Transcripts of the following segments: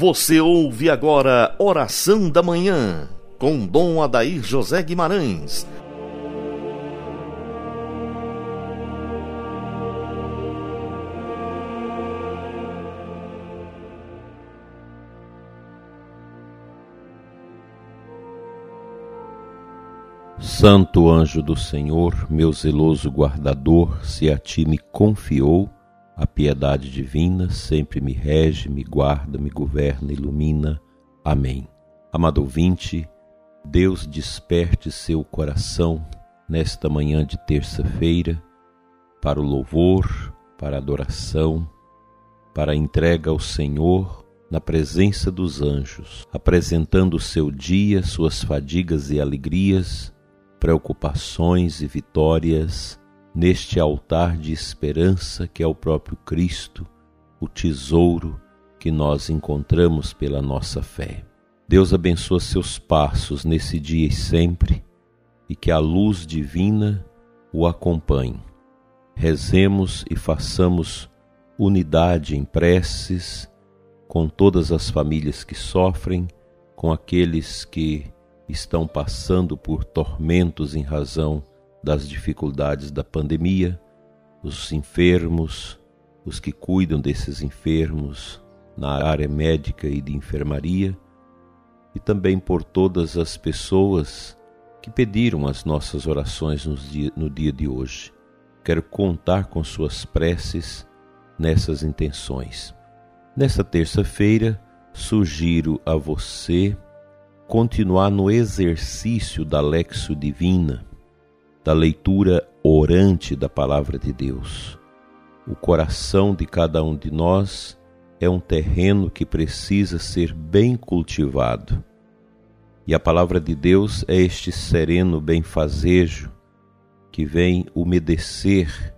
Você ouve agora Oração da Manhã, com Dom Adair José Guimarães. Santo anjo do Senhor, meu zeloso guardador, se a ti me confiou, a piedade divina sempre me rege, me guarda, me governa, ilumina. Amém. Amado ouvinte, Deus desperte seu coração nesta manhã de terça-feira para o louvor, para a adoração, para a entrega ao Senhor na presença dos anjos, apresentando o seu dia, suas fadigas e alegrias, preocupações e vitórias neste altar de esperança que é o próprio Cristo, o tesouro que nós encontramos pela nossa fé. Deus abençoa seus passos nesse dia e sempre, e que a luz divina o acompanhe. Rezemos e façamos unidade em preces com todas as famílias que sofrem, com aqueles que estão passando por tormentos em razão das dificuldades da pandemia, os enfermos, os que cuidam desses enfermos na área médica e de enfermaria, e também por todas as pessoas que pediram as nossas orações no dia de hoje. Quero contar com suas preces nessas intenções. Nessa terça-feira, sugiro a você continuar no exercício da Lexo Divina da leitura orante da Palavra de Deus. O coração de cada um de nós é um terreno que precisa ser bem cultivado. E a palavra de Deus é este sereno benfazejo que vem umedecer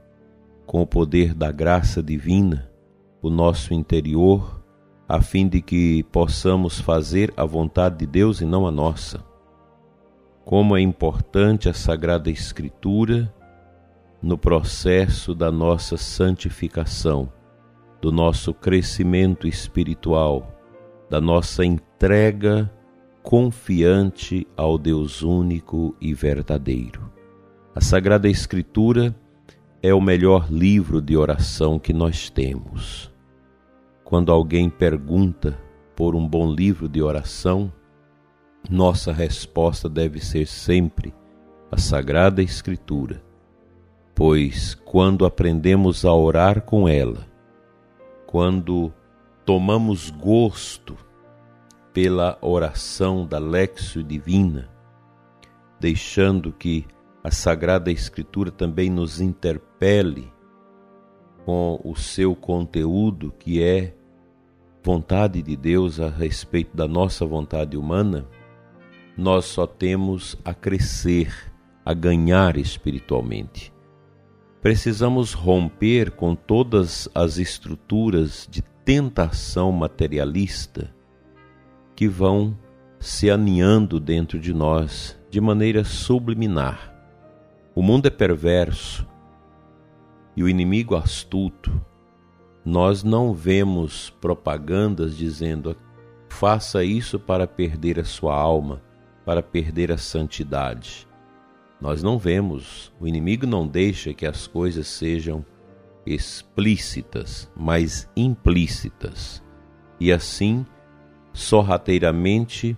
com o poder da graça divina o nosso interior, a fim de que possamos fazer a vontade de Deus e não a nossa como é importante a Sagrada Escritura no processo da nossa santificação, do nosso crescimento espiritual, da nossa entrega confiante ao Deus único e verdadeiro. A Sagrada Escritura é o melhor livro de oração que nós temos. Quando alguém pergunta por um bom livro de oração, nossa resposta deve ser sempre a Sagrada Escritura, pois quando aprendemos a orar com ela, quando tomamos gosto pela oração da Lexio Divina, deixando que a Sagrada Escritura também nos interpele com o seu conteúdo, que é vontade de Deus a respeito da nossa vontade humana, nós só temos a crescer, a ganhar espiritualmente. Precisamos romper com todas as estruturas de tentação materialista que vão se aninhando dentro de nós de maneira subliminar. O mundo é perverso e o inimigo astuto. Nós não vemos propagandas dizendo faça isso para perder a sua alma para perder a santidade. Nós não vemos, o inimigo não deixa que as coisas sejam explícitas, mas implícitas. E assim, sorrateiramente,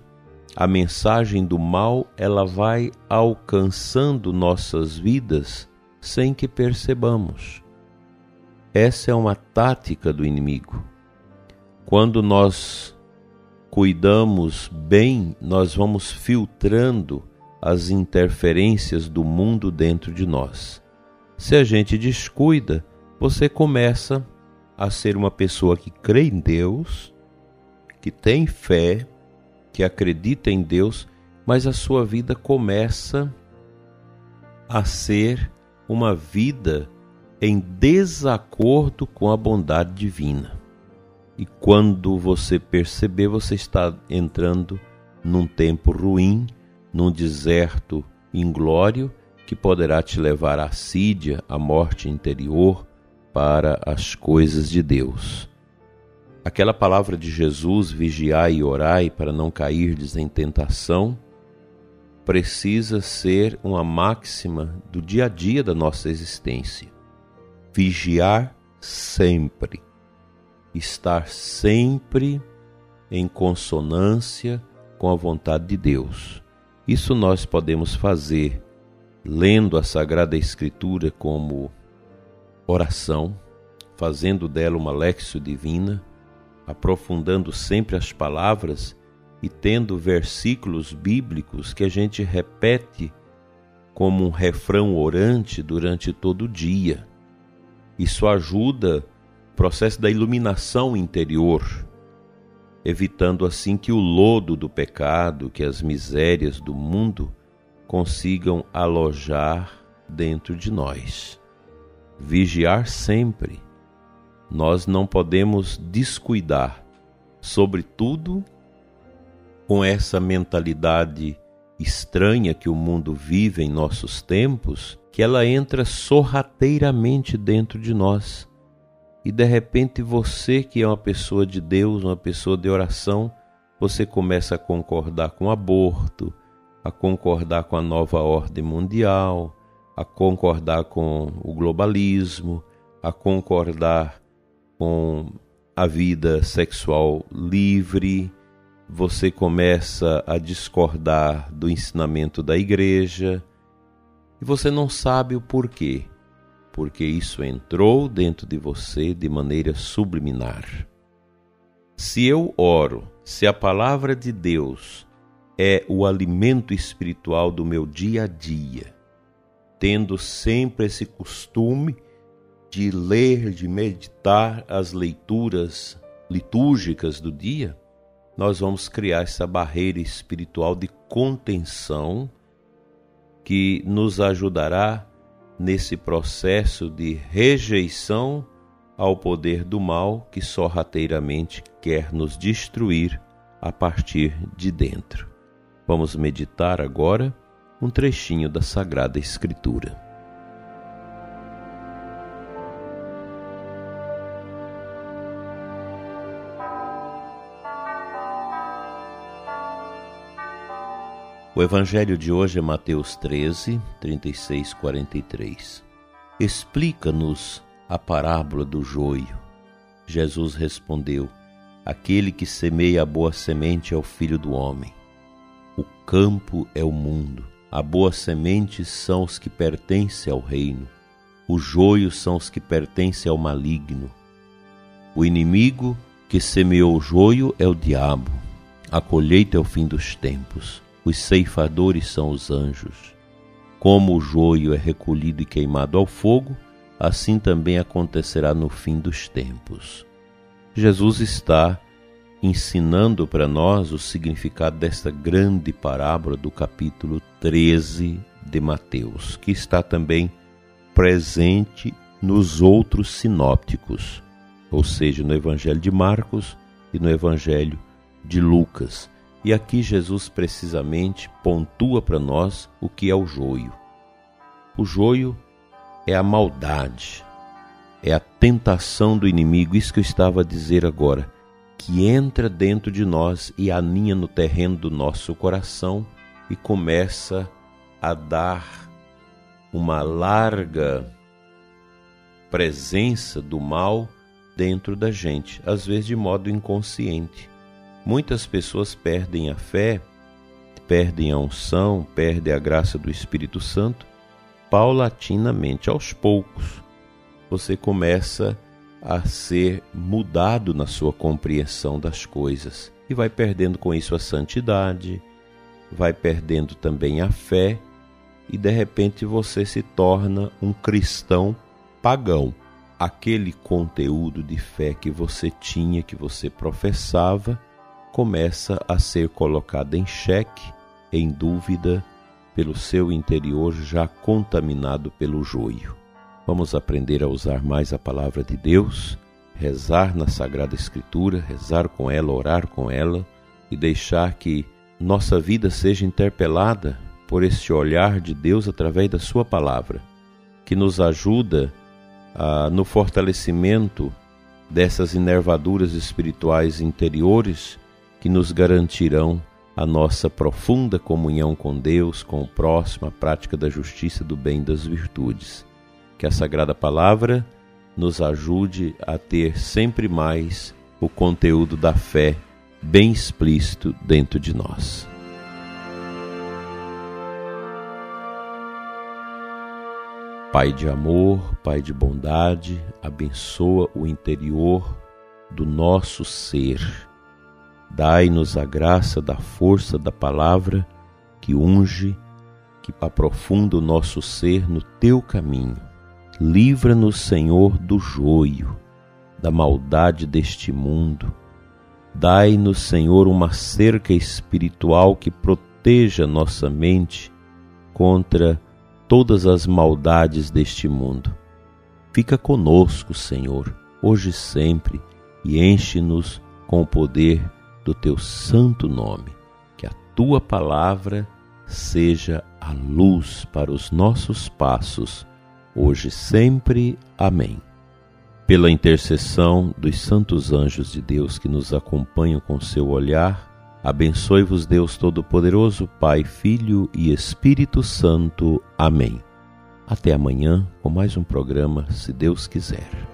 a mensagem do mal ela vai alcançando nossas vidas sem que percebamos. Essa é uma tática do inimigo. Quando nós cuidamos bem, nós vamos filtrando as interferências do mundo dentro de nós. Se a gente descuida, você começa a ser uma pessoa que crê em Deus, que tem fé, que acredita em Deus, mas a sua vida começa a ser uma vida em desacordo com a bondade divina. E quando você perceber, você está entrando num tempo ruim, num deserto inglório que poderá te levar à sídia, à morte interior, para as coisas de Deus. Aquela palavra de Jesus, vigiai e orai para não cairdes em tentação, precisa ser uma máxima do dia a dia da nossa existência. Vigiar sempre, estar sempre em consonância com a vontade de Deus. Isso nós podemos fazer lendo a Sagrada Escritura como oração, fazendo dela uma lexio divina, aprofundando sempre as palavras e tendo versículos bíblicos que a gente repete como um refrão orante durante todo o dia. Isso ajuda processo da iluminação interior, evitando assim que o lodo do pecado, que as misérias do mundo consigam alojar dentro de nós. Vigiar sempre. Nós não podemos descuidar, sobretudo com essa mentalidade estranha que o mundo vive em nossos tempos, que ela entra sorrateiramente dentro de nós. E de repente você, que é uma pessoa de Deus, uma pessoa de oração, você começa a concordar com o aborto, a concordar com a nova ordem mundial, a concordar com o globalismo, a concordar com a vida sexual livre, você começa a discordar do ensinamento da igreja. E você não sabe o porquê, porque isso entrou dentro de você de maneira subliminar. Se eu oro, se a palavra de Deus é o alimento espiritual do meu dia a dia, tendo sempre esse costume de ler, de meditar as leituras litúrgicas do dia, nós vamos criar essa barreira espiritual de contenção que nos ajudará nesse processo de rejeição ao poder do mal que sorrateiramente quer nos destruir a partir de dentro. Vamos meditar agora um trechinho da Sagrada Escritura. O evangelho de hoje é Mateus 13, 36, 43. Explica-nos a parábola do joio. Jesus respondeu: Aquele que semeia a boa semente é o filho do homem. O campo é o mundo. A boa semente são os que pertencem ao reino. Os joios são os que pertencem ao maligno. O inimigo que semeou o joio é o diabo. A colheita é o fim dos tempos os ceifadores são os anjos. Como o joio é recolhido e queimado ao fogo, assim também acontecerá no fim dos tempos. Jesus está ensinando para nós o significado desta grande parábola do capítulo 13 de Mateus, que está também presente nos outros sinópticos, ou seja, no Evangelho de Marcos e no Evangelho de Lucas. E aqui Jesus precisamente pontua para nós o que é o joio. O joio é a maldade, é a tentação do inimigo, isso que eu estava a dizer agora, que entra dentro de nós e aninha no terreno do nosso coração e começa a dar uma larga presença do mal dentro da gente, às vezes de modo inconsciente. Muitas pessoas perdem a fé, perdem a unção, perdem a graça do Espírito Santo paulatinamente, aos poucos. Você começa a ser mudado na sua compreensão das coisas e vai perdendo com isso a santidade, vai perdendo também a fé e de repente você se torna um cristão pagão. Aquele conteúdo de fé que você tinha, que você professava, começa a ser colocada em xeque, em dúvida, pelo seu interior já contaminado pelo joio. Vamos aprender a usar mais a palavra de Deus, rezar na Sagrada Escritura, rezar com ela, orar com ela e deixar que nossa vida seja interpelada por este olhar de Deus através da Sua palavra, que nos ajuda a, no fortalecimento dessas inervaduras espirituais interiores que nos garantirão a nossa profunda comunhão com Deus, com o próximo, a prática da justiça, do bem e das virtudes. Que a Sagrada Palavra nos ajude a ter sempre mais o conteúdo da fé bem explícito dentro de nós. Pai de amor, Pai de bondade, abençoa o interior do nosso ser. Dai-nos a graça da força da palavra que unge, que aprofunda o nosso ser no teu caminho. Livra-nos, Senhor, do joio, da maldade deste mundo. Dai-nos, Senhor, uma cerca espiritual que proteja nossa mente contra todas as maldades deste mundo. Fica conosco, Senhor, hoje e sempre, e enche-nos com o poder do teu santo nome. Que a tua palavra seja a luz para os nossos passos, hoje e sempre. Amém. Pela intercessão dos santos anjos de Deus que nos acompanham com seu olhar, Abençoe-vos Deus Todo-Poderoso, Pai, Filho e Espírito Santo. Amém. Até amanhã com mais um programa, se Deus quiser.